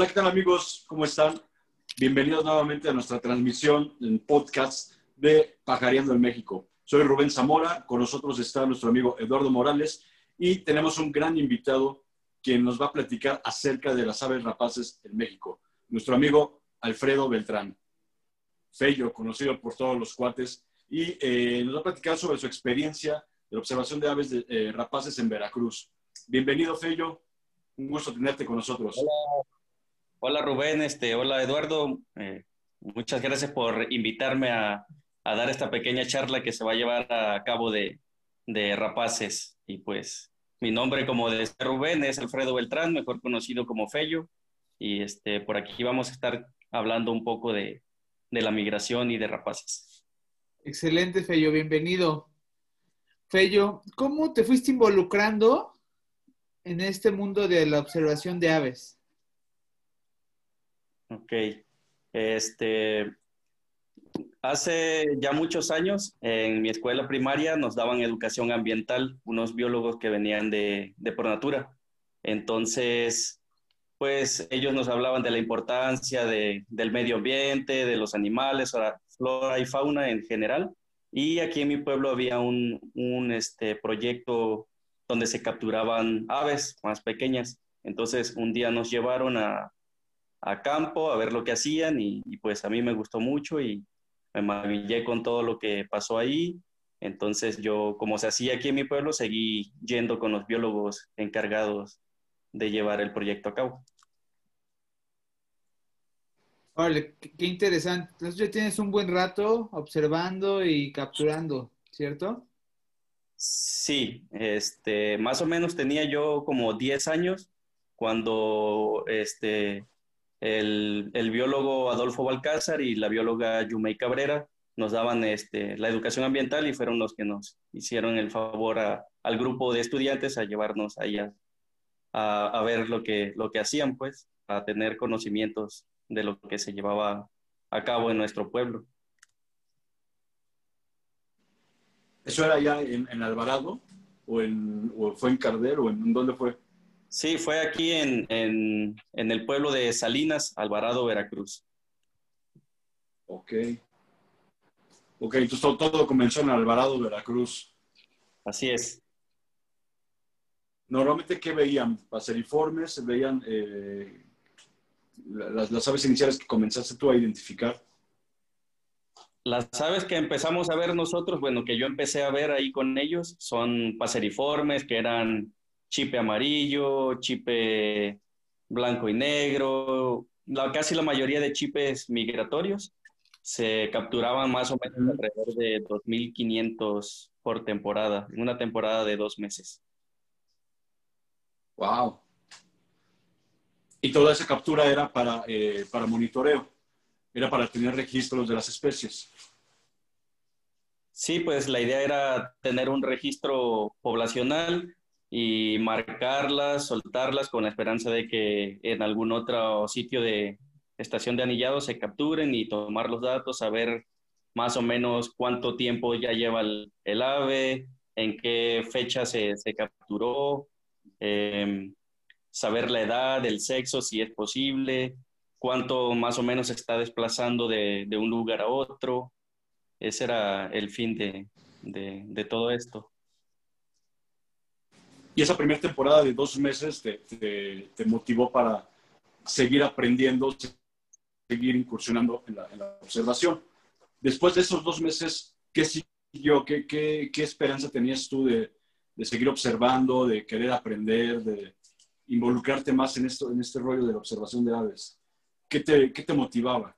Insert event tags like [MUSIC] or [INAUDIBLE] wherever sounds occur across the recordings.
Hola, ¿qué tal amigos? ¿Cómo están? Bienvenidos nuevamente a nuestra transmisión en podcast de Pajareando en México. Soy Rubén Zamora, con nosotros está nuestro amigo Eduardo Morales y tenemos un gran invitado quien nos va a platicar acerca de las aves rapaces en México. Nuestro amigo Alfredo Beltrán, Fello, conocido por todos los cuates, y eh, nos va a platicar sobre su experiencia de la observación de aves de, eh, rapaces en Veracruz. Bienvenido, Fello. Un gusto tenerte con nosotros. Hola, hola Rubén, este, hola Eduardo. Eh, muchas gracias por invitarme a, dar esta pequeña charla que se va a llevar a cabo de, rapaces. Y pues mi nombre, como de Rubén, es Alfredo Beltrán, mejor conocido como Fello. Y este, por aquí vamos a estar hablando un poco de la migración y de rapaces. Excelente, Fello, bienvenido. Fello, ¿cómo te fuiste involucrando en este mundo de la observación de aves? Ok. Este, hace ya muchos años en mi escuela primaria nos daban educación ambiental, unos biólogos que venían de, de por natura. Entonces, pues ellos nos hablaban de la importancia de, del medio ambiente, de los animales, flora y fauna en general. Y aquí en mi pueblo había un, un este, proyecto donde se capturaban aves más pequeñas. Entonces un día nos llevaron a, a campo a ver lo que hacían y, y, pues a mí me gustó mucho y me maravillé con todo lo que pasó ahí. Entonces yo, como se hacía aquí en mi pueblo, seguí yendo con los biólogos encargados de llevar el proyecto a cabo. Vale, qué interesante. Entonces ya tienes un buen rato observando y capturando, ¿cierto? Sí, este, más o menos tenía yo como 10 años cuando este, el, el biólogo Adolfo Balcázar y la bióloga Yumei Cabrera nos daban este, la educación ambiental y fueron los que nos hicieron el favor al grupo de estudiantes a llevarnos allá a, a, ver lo que, lo que hacían, pues, a tener conocimientos de lo que se llevaba a cabo en nuestro pueblo. ¿Eso era ya en, en Alvarado? ¿O, en, ¿O, fue en Cardero? ¿O en dónde fue? Sí, fue aquí en, en, en, el pueblo de Salinas, Alvarado, Veracruz. Ok. Ok, entonces todo, todo comenzó en Alvarado, Veracruz. Así es. Normalmente, ¿qué veían? ¿Paseriformes? ¿Veían eh, las, las aves iniciales que comenzaste tú a identificar? Las aves que empezamos a ver nosotros, bueno, que yo empecé a ver ahí con ellos, son paseriformes, que eran chipe amarillo, chipe blanco y negro, la, casi la mayoría de chipes migratorios. Se capturaban más o menos alrededor de 2.500 por temporada, en una temporada de dos meses. ¡Wow! Y toda esa captura era para, eh, para monitoreo era para tener registros de las especies. Sí, pues la idea era tener un registro poblacional y marcarlas, soltarlas con la esperanza de que en algún otro sitio de estación de anillado se capturen y tomar los datos, saber más o menos cuánto tiempo ya lleva el, ave, en qué fecha se, se capturó, eh, saber la edad, el sexo, si es posible, cuánto más o menos está desplazando de, de, un lugar a otro. Ese era el fin de, de, de todo esto. Y esa primera temporada de dos meses te, motivó para seguir aprendiendo, seguir incursionando en la, observación. Después de esos dos meses, ¿qué siguió? ¿Qué, esperanza tenías tú de, seguir observando, de querer aprender, de involucrarte más en, esto, en este rollo de la observación de aves? ¿Qué te, qué te motivaba?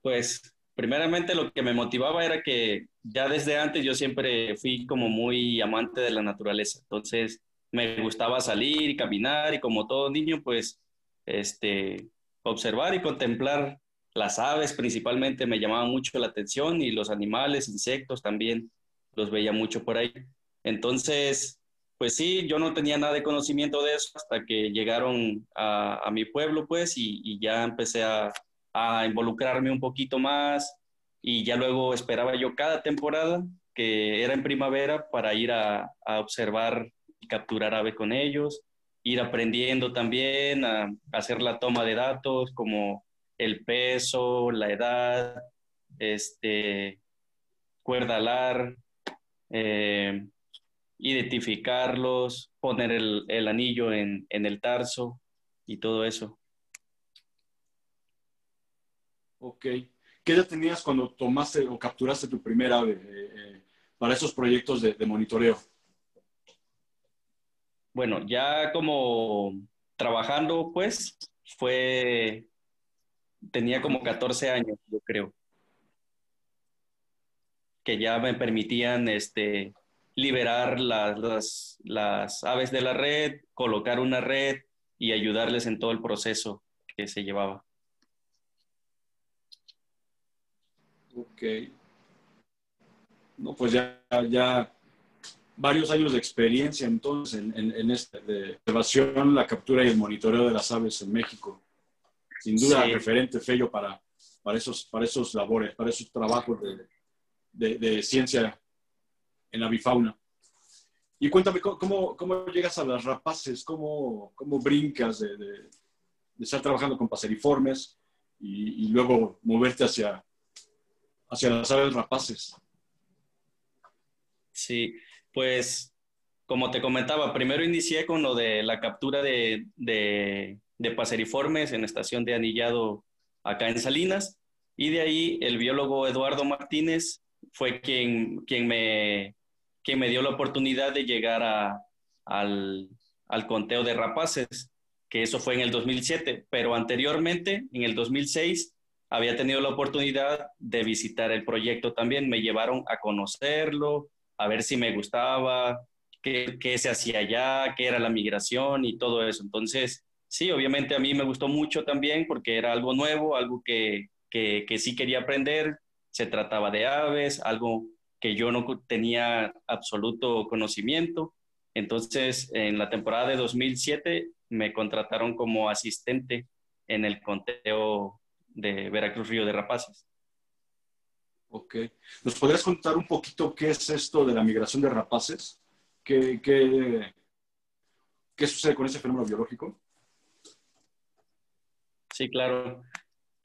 Pues primeramente lo que me motivaba era que ya desde antes yo siempre fui como muy amante de la naturaleza, entonces me gustaba salir y caminar y como todo niño pues este observar y contemplar las aves principalmente me llamaban mucho la atención y los animales, insectos también los veía mucho por ahí. Entonces pues sí, yo no tenía nada de conocimiento de eso hasta que llegaron a, mi pueblo, pues, y, ya empecé a, involucrarme un poquito más y ya luego esperaba yo cada temporada, que era en primavera, para ir a, observar y capturar ave con ellos. ir aprendiendo también a, hacer la toma de datos como el peso, la edad, este, cuerda alar, eh, identificarlos, poner el, anillo en, el tarso y todo eso. Ok. ¿Qué edad tenías cuando tomaste o capturaste tu primera ave eh, eh, para esos proyectos de, monitoreo? Bueno, ya como trabajando, pues, fue, tenía como 14 años, yo creo, que ya me permitían, este, liberar las, aves de la red, colocar una red y ayudarles en todo el proceso que se llevaba. Ok. No, pues ya, ya varios años de experiencia entonces en, en, en esta de observación, la captura y el monitoreo de las aves en México. Sin duda, referente Fello para, para, esos, para esos labores, para esos trabajos de, de, de ciencia en la bifauna. Y cuéntame, ¿cómo, cómo llegas a las rapaces? ¿Cómo, cómo brincas de, de, estar trabajando con paseriformes y, y, luego moverte hacia, hacia las aves rapaces? Sí, pues como te comentaba, primero inicié con lo de la captura de, de, paseriformes en estación de anillado acá en Salinas y de ahí el biólogo Eduardo Martínez fue quien, quien me que me dio la oportunidad de llegar al, conteo de rapaces, que eso fue en el 2007, pero anteriormente, en el 2006, había tenido la oportunidad de visitar el proyecto también. Me llevaron a conocerlo, a ver si me gustaba, qué, se hacía allá, qué era la migración y todo eso. Entonces, sí, obviamente a mí me gustó mucho también porque era algo nuevo, algo que, que, que sí quería aprender. Se trataba de aves, algo que yo no tenía absoluto conocimiento. Entonces, en la temporada de 2007 me contrataron como asistente en el conteo de Veracruz Río de Rapaces. Ok. ¿Nos podrías contar un poquito qué es esto de la migración de rapaces? ¿Qué, qué, qué sucede con ese fenómeno biológico? Sí, claro.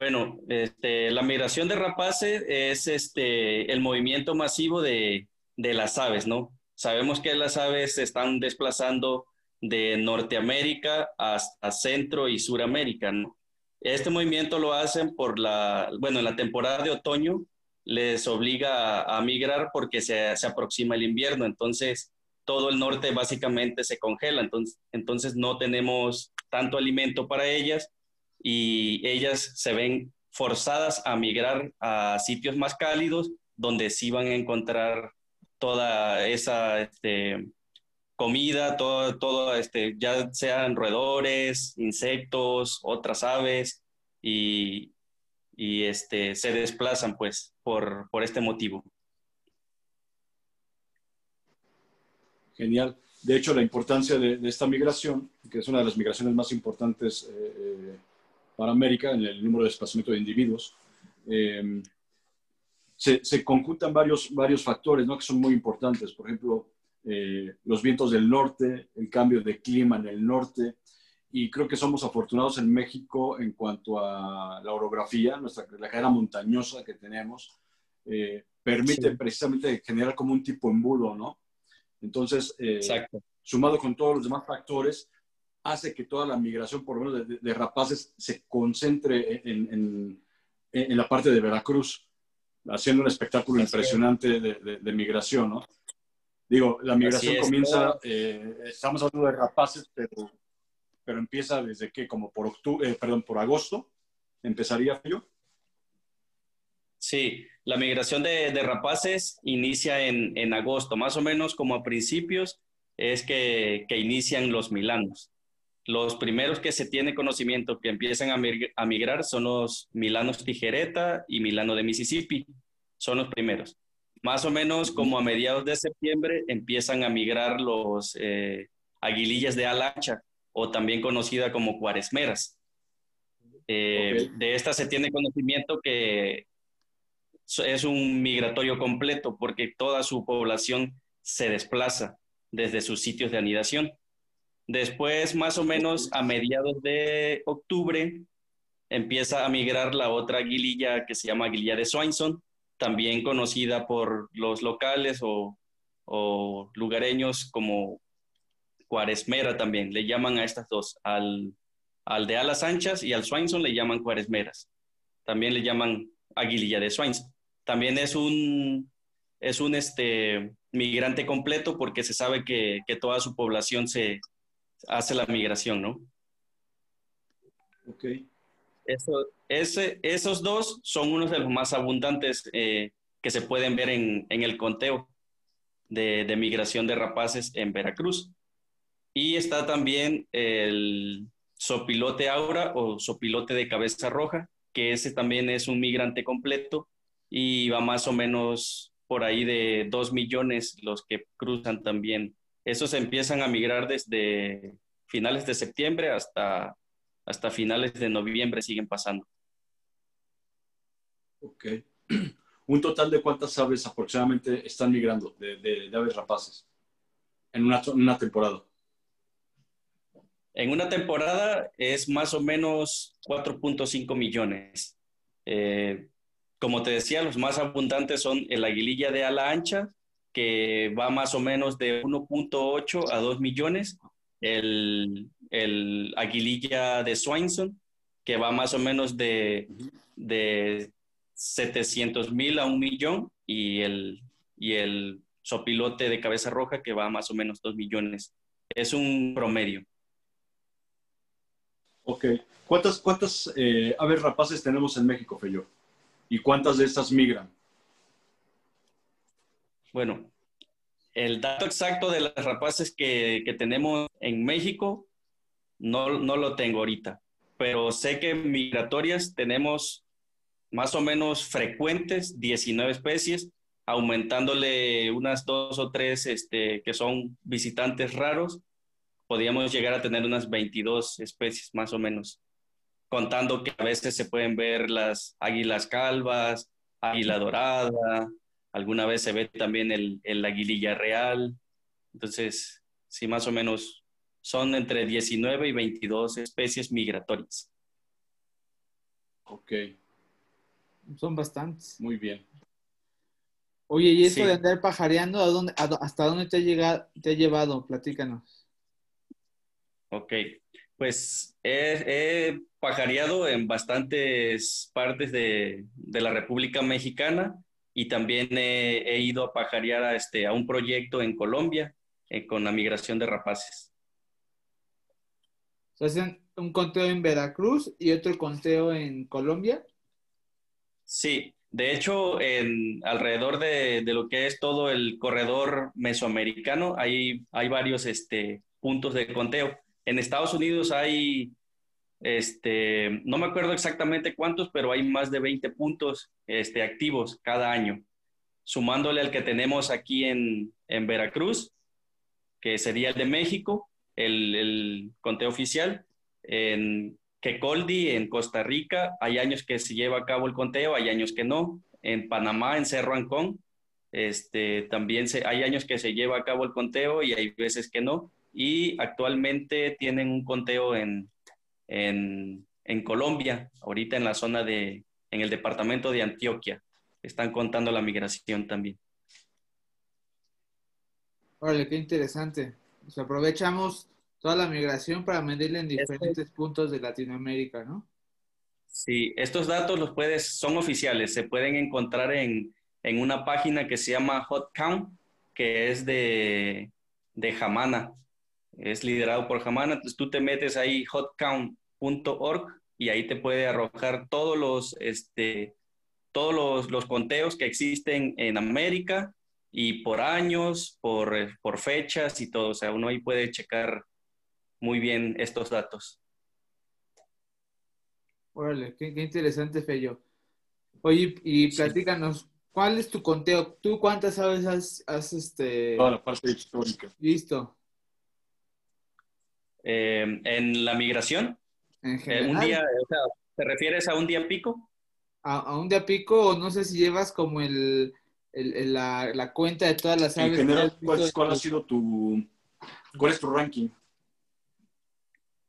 Bueno, este, la migración de rapaces es este, el movimiento masivo de, las aves, ¿no? Sabemos que las aves se están desplazando de Norteamérica hasta Centro y Suramérica, ¿no? Este movimiento lo hacen por la, bueno, en la temporada de otoño les obliga a, migrar porque se, se, aproxima el invierno, entonces todo el norte básicamente se congela, entonces, entonces no tenemos tanto alimento para ellas y ellas se ven forzadas a migrar a sitios más cálidos donde sí van a encontrar toda esa este, comida, todo, todo este, ya sean roedores, insectos, otras aves, y, y este, se desplazan pues por, por este motivo. Genial. De hecho, la importancia de, esta migración, que es una de las migraciones más importantes eh, eh para América en el número de desplazamiento de individuos. Eh, se, se, conjuntan varios, varios factores ¿no? que son muy importantes. Por ejemplo, eh, los vientos del norte, el cambio de clima en el norte. Y creo que somos afortunados en México en cuanto a la orografía, nuestra, la cadena montañosa que tenemos, eh, permite precisamente generar como un tipo embudo, ¿no? Entonces, sumado con todos los demás factores, hace que toda la migración, por lo menos de, rapaces, se concentre en, la parte de Veracruz, haciendo un espectáculo impresionante de, migración, ¿no? Digo, la migración comienza, eh, estamos hablando de rapaces, pero, pero empieza desde que, como por octubre, eh, perdón, por agosto, empezaría yo. Sí, la migración de, rapaces inicia en, agosto, más o menos como a principios es que, que inician los milanos. Los primeros que se tiene conocimiento que empiezan a, migrar son los milanos tijereta y milano de Mississippi. Son los primeros. Más o menos como a mediados de septiembre empiezan a migrar los eh, aguilillas de alacha o también conocida como cuaresmeras. Eh, de esta se tiene conocimiento que es un migratorio completo porque toda su población se desplaza desde sus sitios de anidación. Después, más o menos a mediados de octubre, empieza a migrar la otra aguililla que se llama aguililla de Swainson, también conocida por los locales o, lugareños como cuaresmera también. Le llaman a estas dos, al, al de alas anchas y al Swainson le llaman cuaresmeras. También le llaman aguililla de Swainson. También es un, es un este, migrante completo porque se sabe que, que toda su población se hace la migración, ¿no? Ok. Eso, esos dos son unos de los más abundantes eh, que se pueden ver en, el conteo de, de, migración de rapaces en Veracruz. Y está también el sopilote aura o sopilote de cabeza roja, que ese también es un migrante completo y va más o menos por ahí de dos millones los que cruzan también. Esos empiezan a migrar desde finales de septiembre hasta hasta finales de noviembre siguen pasando. Ok. [CLEARS THROAT] ¿Un total de cuántas aves aproximadamente están migrando de, aves rapaces en una, temporada? En una temporada es más o menos 4.5 millones. Eh, como te decía, los más abundantes son el aguililla de ala ancha, que va más o menos de 1.8 a 2 millones, el aguililla de Swainson, que va más o menos de 700 mil a un millón, y el, y el sopilote de cabeza roja, que va más o menos 2 millones. Es un promedio. Ok. ¿Cuántas, cuántas eh, aves rapaces tenemos en México, Feyo? ¿Y cuántas de estas migran? Bueno, el dato exacto de las rapaces que, que tenemos en México no, no lo tengo ahorita, pero sé que migratorias tenemos más o menos frecuentes, 19 especies, aumentándole unas dos o tres este, que son visitantes raros, podríamos llegar a tener unas 22 especies más o menos, contando que a veces se pueden ver las águilas calvas, águila dorada, alguna vez se ve también el, el aguililla real, entonces sí, más o menos son entre 19 y 22 especies migratorias. Ok. Son bastantes. Muy bien. Oye, ¿y esto de andar pajareando, ¿a dónde, hasta dónde te ha, llegado, te ha llevado? Platícanos. Ok, pues he, pajareado en bastantes partes de, la República Mexicana y también he, ido a pajarear a, este, a un proyecto en Colombia eh, con la migración de rapaces hacen un conteo en Veracruz y otro conteo en Colombia. Sí, de hecho, en, alrededor de, lo que es todo el corredor mesoamericano, hay, hay varios este, puntos de conteo. En Estados Unidos hay, este, no me acuerdo exactamente cuántos, pero hay más de 20 puntos este, activos cada año, sumándole al que tenemos aquí en, en Veracruz, que sería el de México, el, conteo oficial. En Quecoldi, en Costa Rica, hay años que se lleva a cabo el conteo, hay años que no. En Panamá, en Cerro Ancón, este, también se, hay años que se lleva a cabo el conteo y hay veces que no. Y actualmente tienen un conteo en, en, en Colombia, ahorita en la zona de, en el departamento de Antioquia. Están contando la migración también. Órale, qué interesante. Pues aprovechamos toda la migración para medirla en este diferentes puntos de Latinoamérica, ¿no? Sí, estos datos los puedes, son oficiales, se pueden encontrar en, en una página que se llama Hot Count, que es de, de Hamana, es liderado por Hamana, entonces tú te metes ahí hotcount.org y ahí te puede arrojar todos los, este, todos los, los conteos que existen en América y por años, por, por fechas y todo. O sea, uno ahí puede checar muy bien estos datos. Órale, qué, interesante, Feyo. Oye, y platícanos, ¿cuál es tu conteo? ¿Tú cuántas aves has, has este... Toda la parte histórica. Listo. Eh, ¿En la migración? En general. Eh, un día, o sea, ¿te refieres a un día pico? A, a, un día pico, o no sé si llevas como el, el, la, la, cuenta de todas las aves. En general, ¿cuál, ¿cuál ha sido tu, cuál es tu ranking?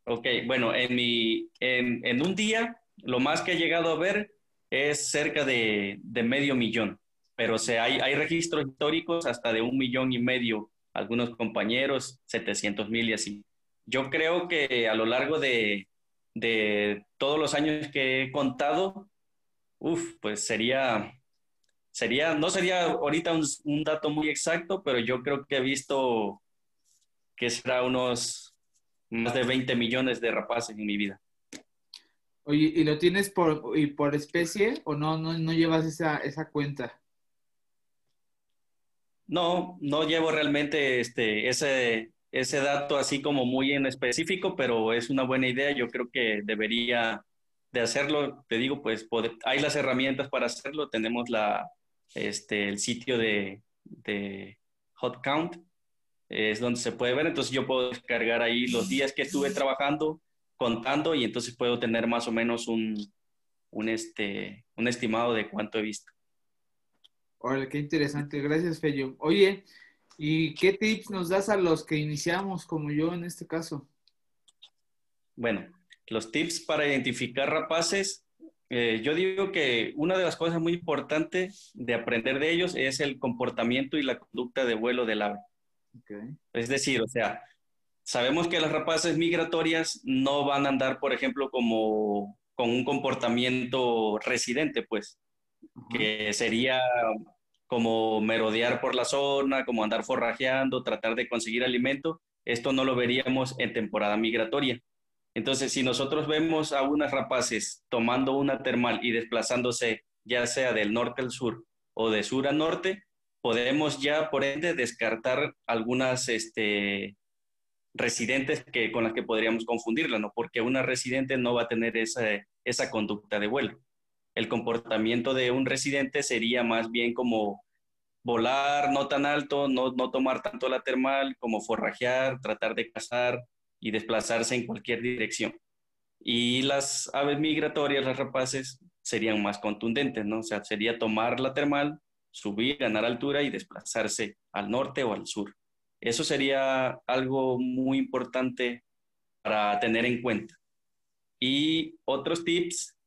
Ok, bueno, en, mi, en, en, un día lo más que he llegado a ver es cerca de, de medio millón, pero o hay, hay registros históricos hasta de un millón y medio, algunos compañeros 700 mil y así. Yo creo que a lo largo de, de todos los años que he contado, uf, pues sería, sería, no sería ahorita un, dato muy exacto, pero yo creo que he visto que será unos más de 20 millones de rapaces en mi vida. Oye, ¿y lo tienes por, y por especie o no, no, no llevas esa, esa cuenta? No, no llevo realmente este, ese, ese dato así como muy en específico, pero es una buena idea. Yo creo que debería de hacerlo. Te digo, pues hay las herramientas para hacerlo. Tenemos la, este, el sitio de, de Hot Count, es donde se puede ver. Entonces yo puedo descargar ahí los días que estuve trabajando, contando, y entonces puedo tener más o menos un, un, este, un estimado de cuánto he visto. Órale, qué interesante. Gracias, Fello. Oye, ¿y qué tips nos das a los que iniciamos, como yo en este caso? Bueno, los tips para identificar rapaces, eh, yo digo que una de las cosas muy importantes de aprender de ellos es el comportamiento y la conducta de vuelo del ave. Okay. Es decir, o sea, sabemos que las rapaces migratorias no van a andar, por ejemplo, como con un comportamiento residente, pues, uh -huh. que sería como merodear por la zona, como andar forrajeando, tratar de conseguir alimento. Esto no lo veríamos en temporada migratoria. Entonces, si nosotros vemos a unas rapaces tomando una termal y desplazándose ya sea del norte al sur o de sur a norte, podemos ya, por ende, descartar algunas este, residentes que, con las que podríamos confundirla, ¿no? Porque una residente no va a tener esa, esa conducta de vuelo. El comportamiento de un residente sería más bien como volar no tan alto, no, no tomar tanto la termal, como forrajear, tratar de cazar y desplazarse en cualquier dirección. Y las aves migratorias, las rapaces, serían más contundentes, ¿no? O sea, sería tomar la termal, subir, ganar altura y desplazarse al norte o al sur. Eso sería algo muy importante para tener en cuenta. Y otros tips,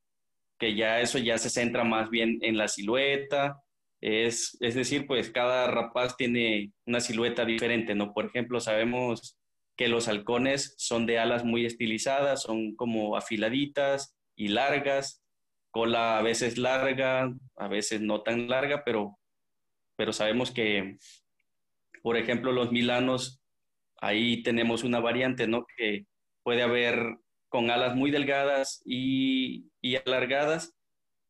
que ya eso ya se centra más bien en la silueta, es, es decir, pues cada rapaz tiene una silueta diferente, ¿no? Por ejemplo, sabemos que los halcones son de alas muy estilizadas, son como afiladitas y largas, cola a veces larga, a veces no tan larga, pero, pero sabemos que, por ejemplo, los milanos, ahí tenemos una variante, ¿no? Que puede haber con alas muy delgadas y, y alargadas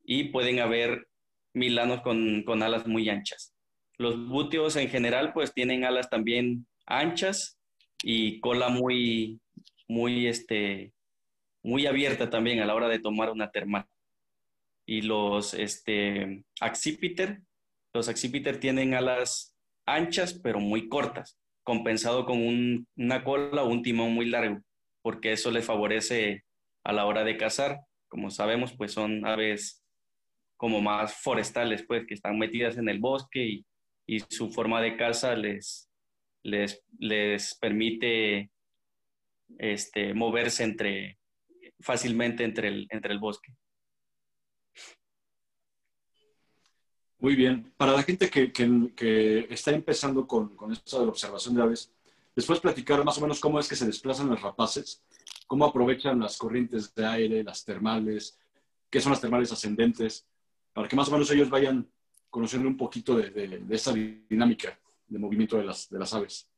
y pueden haber milanos con, con alas muy anchas. Los búteos en general pues tienen alas también anchas y cola muy, muy, este, muy abierta también a la hora de tomar una termal. Y los este, accipiter, los tienen alas anchas pero muy cortas, compensado con un, una cola o un timón muy largo, porque eso les favorece a la hora de cazar. Como sabemos, pues son aves como más forestales, pues que están metidas en el bosque y, y su forma de caza les, les, les permite este, moverse entre, fácilmente entre el, entre el bosque. Muy bien. Para la gente que, que, está empezando con, con, esto la observación de aves, ¿les puedes platicar más o menos cómo es que se desplazan los rapaces? ¿Cómo aprovechan las corrientes de aire, las termales? ¿Qué son las termales ascendentes? Para que más o menos ellos vayan conociendo un poquito de esa dinámica de movimiento de las, de las aves.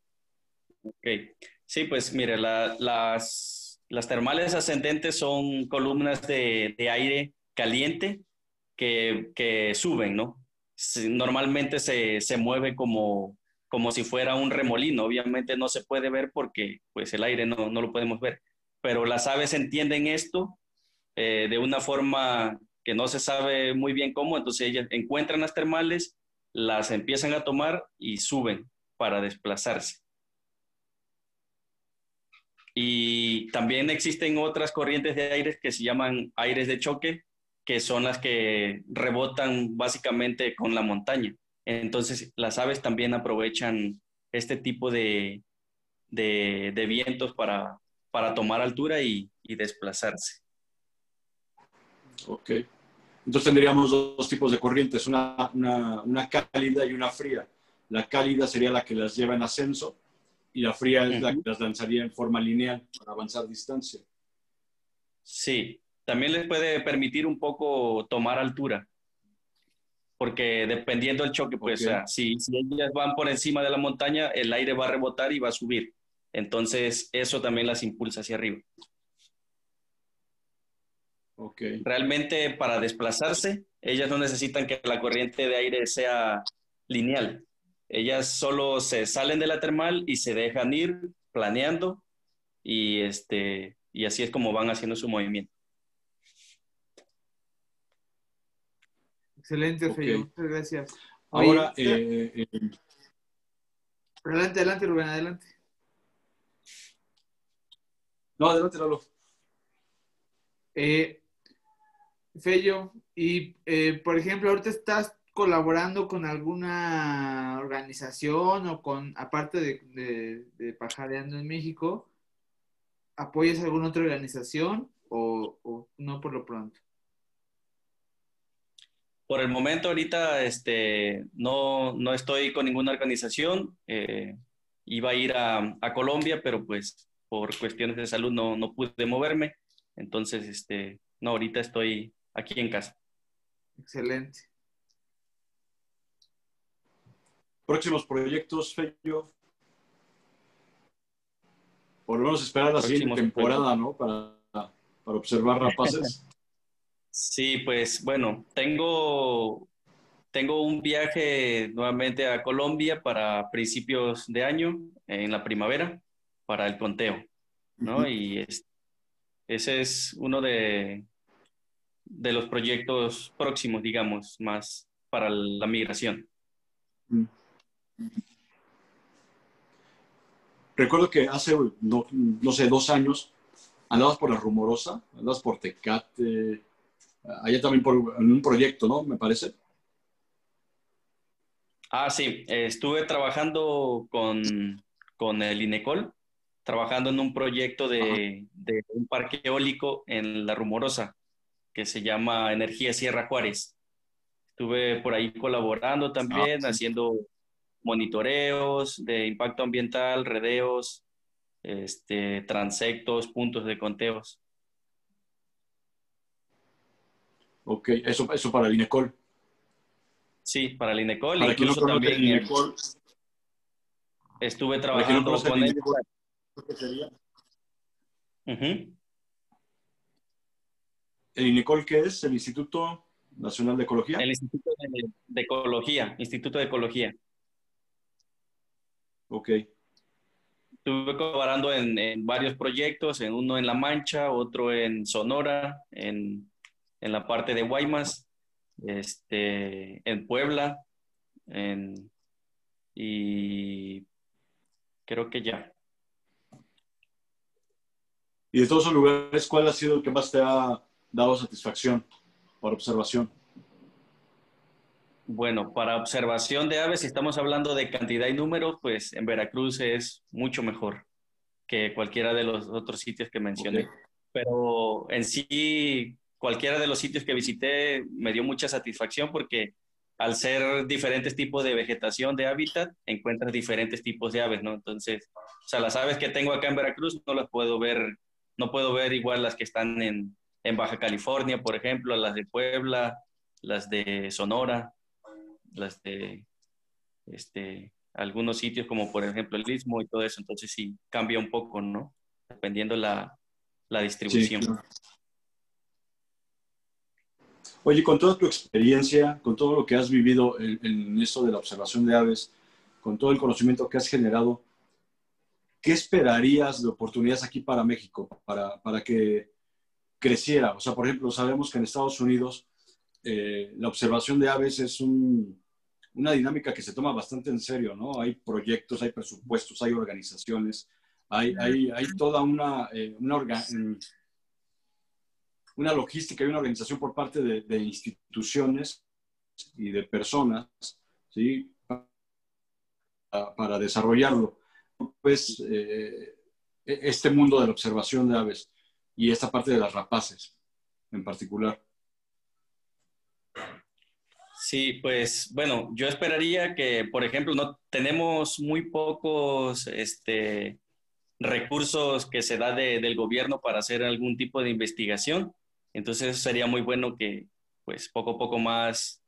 Ok, sí, pues mire, la, las, las, termales ascendentes son columnas de, de aire caliente que, que, suben, ¿no? Normalmente se, se mueve como, como si fuera un remolino, obviamente no se puede ver porque pues el aire no, no lo podemos ver, pero las aves entienden esto eh, de una forma que no se sabe muy bien cómo, entonces ellas encuentran las termales las empiezan a tomar y suben para desplazarse. Y también existen otras corrientes de aire que se llaman aires de choque, que son las que rebotan básicamente con la montaña. Entonces, las aves también aprovechan este tipo de, de, de vientos para, para tomar altura y, desplazarse. Ok. Entonces tendríamos dos, tipos de corrientes, una, una, cálida y una fría. La cálida sería la que las lleva en ascenso y la fría es la que las lanzaría en forma lineal para avanzar distancia. Sí, también les puede permitir un poco tomar altura, porque dependiendo del choque, pues si, si ellas van por encima de la montaña, el aire va a rebotar y va a subir. Entonces, eso también las impulsa hacia arriba. Okay. Realmente para desplazarse, ellas no necesitan que la corriente de aire sea lineal. Ellas solo se salen de la termal y se dejan ir planeando y, este, y así es como van haciendo su movimiento. Excelente, okay. Muchas gracias. Ahora, eh, eh, adelante, adelante, Rubén, adelante. No, adelante, Lalo. Eh, Fello, y eh, por ejemplo, ahorita estás colaborando con alguna organización o con, aparte de, de, Pajareando en México, ¿apoyas alguna otra organización o, no por lo pronto? Por el momento ahorita este, no, no estoy con ninguna organización. Eh, iba a ir a, a, Colombia, pero pues por cuestiones de salud no, no pude moverme. Entonces, este, no, ahorita estoy aquí en casa. Excelente. Próximos proyectos, Fello. Por lo menos esperar la siguiente temporada, ¿no? Para, para observar rapaces. [LAUGHS] Sí, pues bueno, tengo, tengo un viaje nuevamente a Colombia para principios de año, en la primavera para el conteo, ¿no? Y ese es uno de, de los proyectos próximos, digamos, más para la migración. Mm. Recuerdo que hace, no, sé, dos años, andabas por la Rumorosa, andabas por Tecate, allá también por un proyecto, ¿no? Me parece. Ah, sí, estuve trabajando con, con el INECOL trabajando en un proyecto de, un parque eólico en La Rumorosa, que se llama Energía Sierra Juárez. Estuve por ahí colaborando también, ah, haciendo monitoreos de impacto ambiental, redeos, este, transectos, puntos de conteos. Ok, eso, eso para el INECOL. Sí, para el INECOL. incluso también estuve trabajando con ellos sería. ¿El INECOL qué es? ¿El Instituto Nacional de Ecología? El Instituto de, Ecología, Instituto de Ecología. Ok. Estuve colaborando en, varios proyectos, en uno en La Mancha, otro en Sonora, en, la parte de Guaymas, este, en Puebla, y creo que ya. Y de todos esos lugares, ¿cuál ha sido el que más te ha dado satisfacción por observación? Bueno, para observación de aves, si estamos hablando de cantidad y número, pues en Veracruz es mucho mejor que cualquiera de los otros sitios que mencioné. Pero en sí, cualquiera de los sitios que visité me dio mucha satisfacción porque al ser diferentes tipos de vegetación, de hábitat, encuentras diferentes tipos de aves, ¿no? Entonces, o sea, las aves que tengo acá en Veracruz no las puedo ver no puedo ver igual las que están en, Baja California, por ejemplo, las de Puebla, las de Sonora, las de este, algunos sitios como por ejemplo el Istmo y todo eso. Entonces sí, cambia un poco, ¿no? Dependiendo la, la distribución. Oye, con toda tu experiencia, con todo lo que has vivido en, en eso de la observación de aves, con todo el conocimiento que has generado, ¿qué esperarías de oportunidades aquí para México, para, para que creciera? O sea, por ejemplo, sabemos que en Estados Unidos eh, la observación de aves es una dinámica que se toma bastante en serio, ¿no? Hay proyectos, hay presupuestos, hay organizaciones, hay, hay, hay toda una, eh, una, una, logística y una organización por parte de, de instituciones y de personas, ¿sí? para desarrollarlo pues, eh, e, este mundo de la observación de aves y esta parte de las rapaces en particular. Sí, pues bueno, yo esperaría que, por ejemplo, no tenemos muy pocos este, recursos que se da del gobierno para hacer algún tipo de investigación. Entonces sería muy bueno que, pues, poco a poco más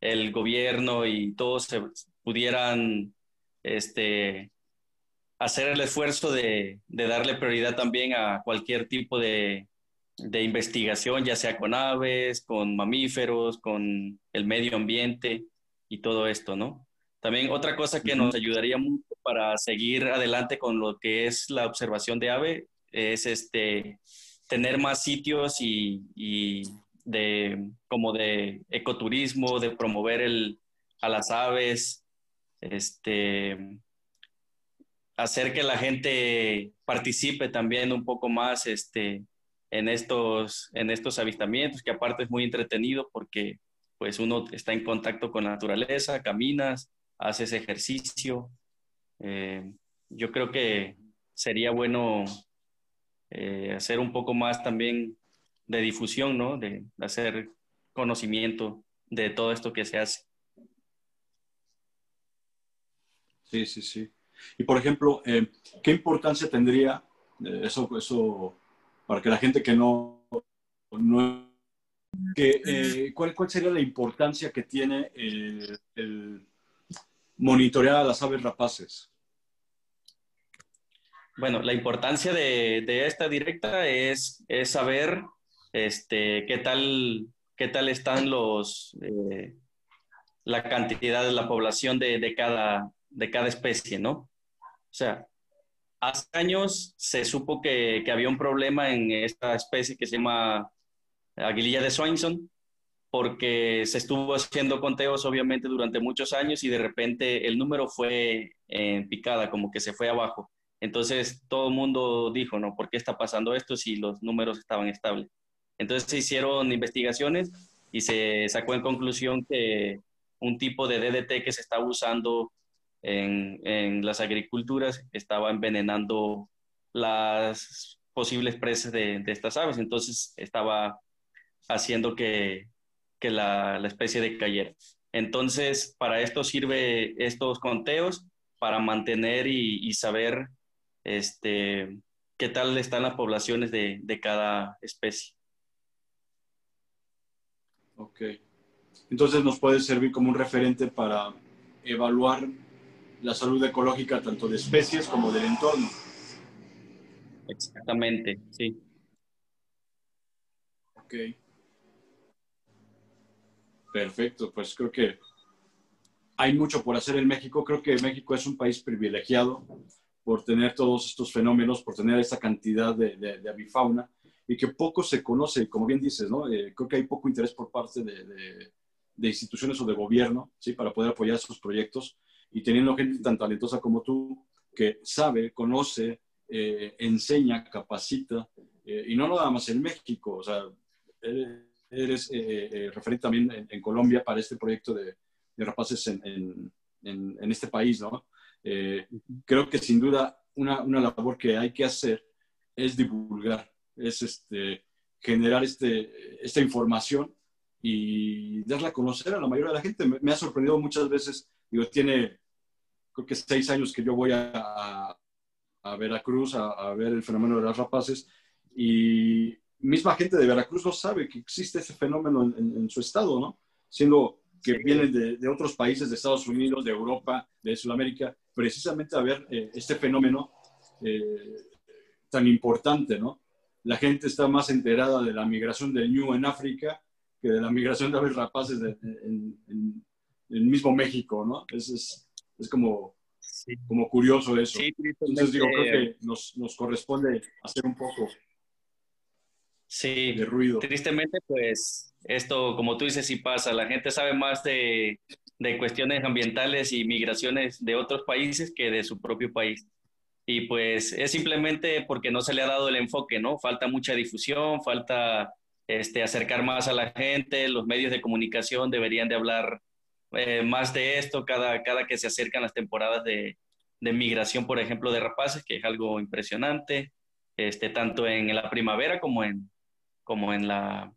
el gobierno y todos se pudieran este, hacer el esfuerzo de, de darle prioridad también a cualquier tipo de, de investigación, ya sea con aves, con mamíferos, con el medio ambiente y todo esto, ¿no? También otra cosa que nos ayudaría mucho para seguir adelante con lo que es la observación de ave es este, tener más sitios y, y de, como de ecoturismo, de promover el, a las aves, este, hacer que la gente participe también un poco más este, en estos, en estos avistamientos, que aparte es muy entretenido porque pues uno está en contacto con la naturaleza, caminas, haces ejercicio. Eh, yo creo que sería bueno eh, hacer un poco más también de difusión, ¿no? De, hacer conocimiento de todo esto que se hace. Sí, sí, sí. Y por ejemplo, eh, ¿qué importancia tendría eso, eso para que la gente que no... que, eh, ¿cuál, ¿cuál, sería la importancia que tiene el, monitorear a las aves rapaces? Bueno, la importancia de, de esta directa es, es, saber este, qué, tal, qué tal están los, eh, la cantidad de la población de, de, cada, de cada especie, ¿no? O sea, hace años se supo que, que, había un problema en esta especie que se llama aguililla de Swainson, porque se estuvo haciendo conteos obviamente durante muchos años y de repente el número fue en picada, como que se fue abajo. Entonces todo el mundo dijo, ¿no? ¿Por qué está pasando esto si los números estaban estables? Entonces se hicieron investigaciones y se sacó en conclusión que un tipo de DDT que se está usando en, las agriculturas estaba envenenando las posibles presas de, estas aves. Entonces estaba haciendo que, la, especie decayera. Entonces, para esto sirve estos conteos, para mantener y, saber este, qué tal están las poblaciones de, de, cada especie. Ok. Entonces nos puede servir como un referente para evaluar la salud ecológica tanto de especies como del entorno. Exactamente, sí. Ok. Perfecto, pues creo que hay mucho por hacer en México. Creo que México es un país privilegiado por tener todos estos fenómenos, por tener esta cantidad de, de, avifauna y que poco se conoce, como bien dices, ¿no? Eh, creo que hay poco interés por parte de, de, instituciones o de gobierno, ¿sí? Para poder apoyar esos proyectos y teniendo gente tan talentosa como tú que sabe, conoce, eh, enseña, capacita, eh, y no nada más en México, o sea, eres, eh, referente también en, Colombia para este proyecto de, de rapaces en, en, en, este país, ¿no? Creo que sin duda una, una, labor que hay que hacer es divulgar, es este, generar este, esta información y darla a conocer a la mayoría de la gente. Me, me ha sorprendido muchas veces Digo, tiene, creo que seis años que yo voy a, a Veracruz a, ver el fenómeno de las rapaces y misma gente de Veracruz no sabe que existe ese fenómeno en, su estado, ¿no? Siendo que vienen de, de, otros países, de Estados Unidos, de Europa, de Sudamérica, precisamente a ver eh, este fenómeno eh, tan importante, ¿no? La gente está más enterada de la migración del ñu en África que de la migración de aves rapaces en, en, el mismo México, ¿no? Es, es, es como, como curioso eso. Entonces digo, creo que nos, nos, corresponde hacer un poco sí, de ruido. Tristemente, pues esto, como tú dices, sí pasa. La gente sabe más de, de cuestiones ambientales y migraciones de otros países que de su propio país. Y pues es simplemente porque no se le ha dado el enfoque, ¿no? Falta mucha difusión, falta este, acercar más a la gente, los medios de comunicación deberían de hablar eh, más de esto cada, cada que se acercan las temporadas de, de migración, por ejemplo, de rapaces, que es algo impresionante, este, tanto en la primavera como en, como en, la,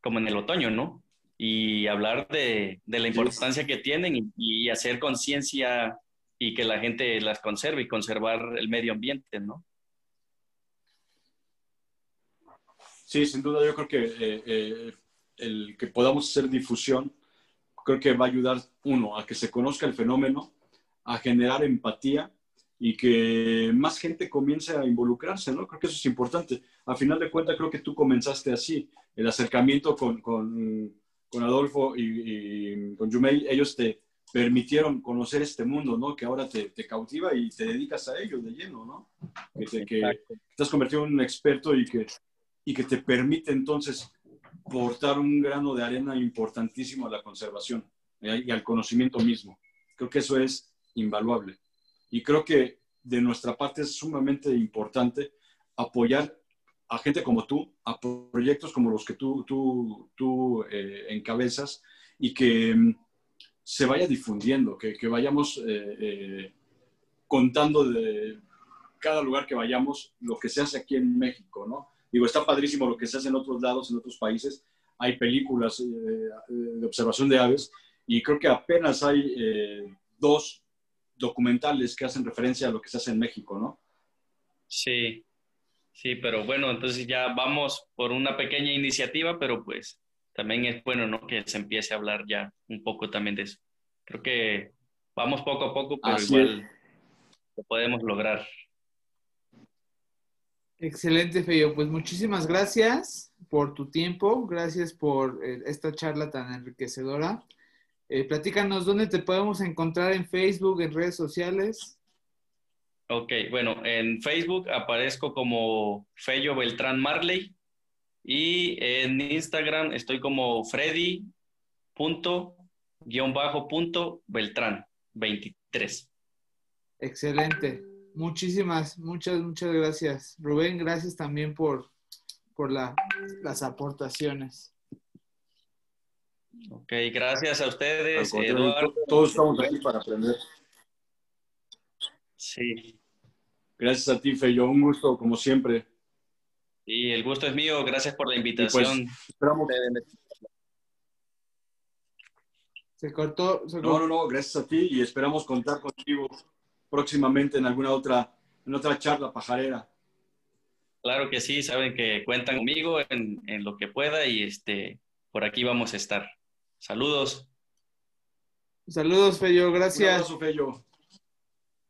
como en el otoño, ¿no? Y hablar de, de la importancia que tienen y, hacer conciencia y que la gente las conserve y conservar el medio ambiente, ¿no? Sí, sin duda yo creo que eh, eh, el que podamos hacer difusión, creo que va a ayudar, uno, a que se conozca el fenómeno, a generar empatía y que más gente comience a involucrarse, ¿no? Creo que eso es importante. A final de cuentas, creo que tú comenzaste así, el acercamiento con, con, con Adolfo y, con Jumei, ellos te permitieron conocer este mundo, ¿no? Que ahora te, te cautiva y te dedicas a ello de lleno, ¿no? Que, te, que, estás convertido en un experto y que, y que te permite entonces portar un grano de arena importantísimo a la conservación ¿eh? y al conocimiento mismo. Creo que eso es invaluable. Y creo que de nuestra parte es sumamente importante apoyar a gente como tú, a proyectos como los que tú, tú, tú eh, encabezas y que mm, se vaya difundiendo, que, que vayamos eh, eh, contando de cada lugar que vayamos lo que se hace aquí en México, ¿no? Digo, está padrísimo lo que se hace en otros lados, en otros países. Hay películas de observación de aves y creo que apenas hay dos documentales que hacen referencia a lo que se hace en México, ¿no? Sí, sí, pero bueno, entonces ya vamos por una pequeña iniciativa, pero pues también es bueno, ¿no? Que se empiece a hablar ya un poco también de eso. Creo que vamos poco a poco, pero igual lo podemos lograr. Excelente, Feyo. Pues muchísimas gracias por tu tiempo, gracias por eh, esta charla tan enriquecedora. Eh, platícanos dónde te podemos encontrar en Facebook, en redes sociales. Ok, bueno, en Facebook aparezco como Fello Beltrán Marley y en Instagram estoy como Freddy punto guion bajo punto Beltrán 23. Excelente. Muchísimas, muchas, muchas gracias. Rubén, gracias también por, por las aportaciones. Ok, gracias a ustedes. Todos estamos aquí para aprender. Sí. Gracias a ti, Feyo. Un gusto, como siempre. Y el gusto es mío. Gracias por la pues, invitación. Se cortó, No, no, no. Gracias a ti y esperamos contar contigo próximamente en alguna otra, en otra charla pajarera. Claro que sí. Saben que cuentan conmigo en, en lo que pueda y este, por aquí vamos a estar. Saludos. Saludos, Fello. Gracias. Un abrazo, Fello.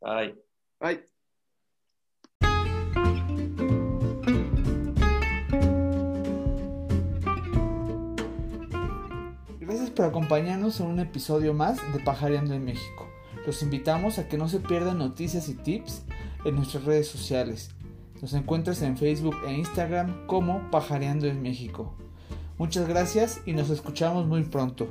Bye. Bye. Gracias por acompañarnos en un episodio más de Pajareando en México. Los invitamos a que no se pierdan noticias y tips en nuestras redes sociales. Nos encuentras en Facebook e Instagram como Pajareando en México. Muchas gracias y nos escuchamos muy pronto.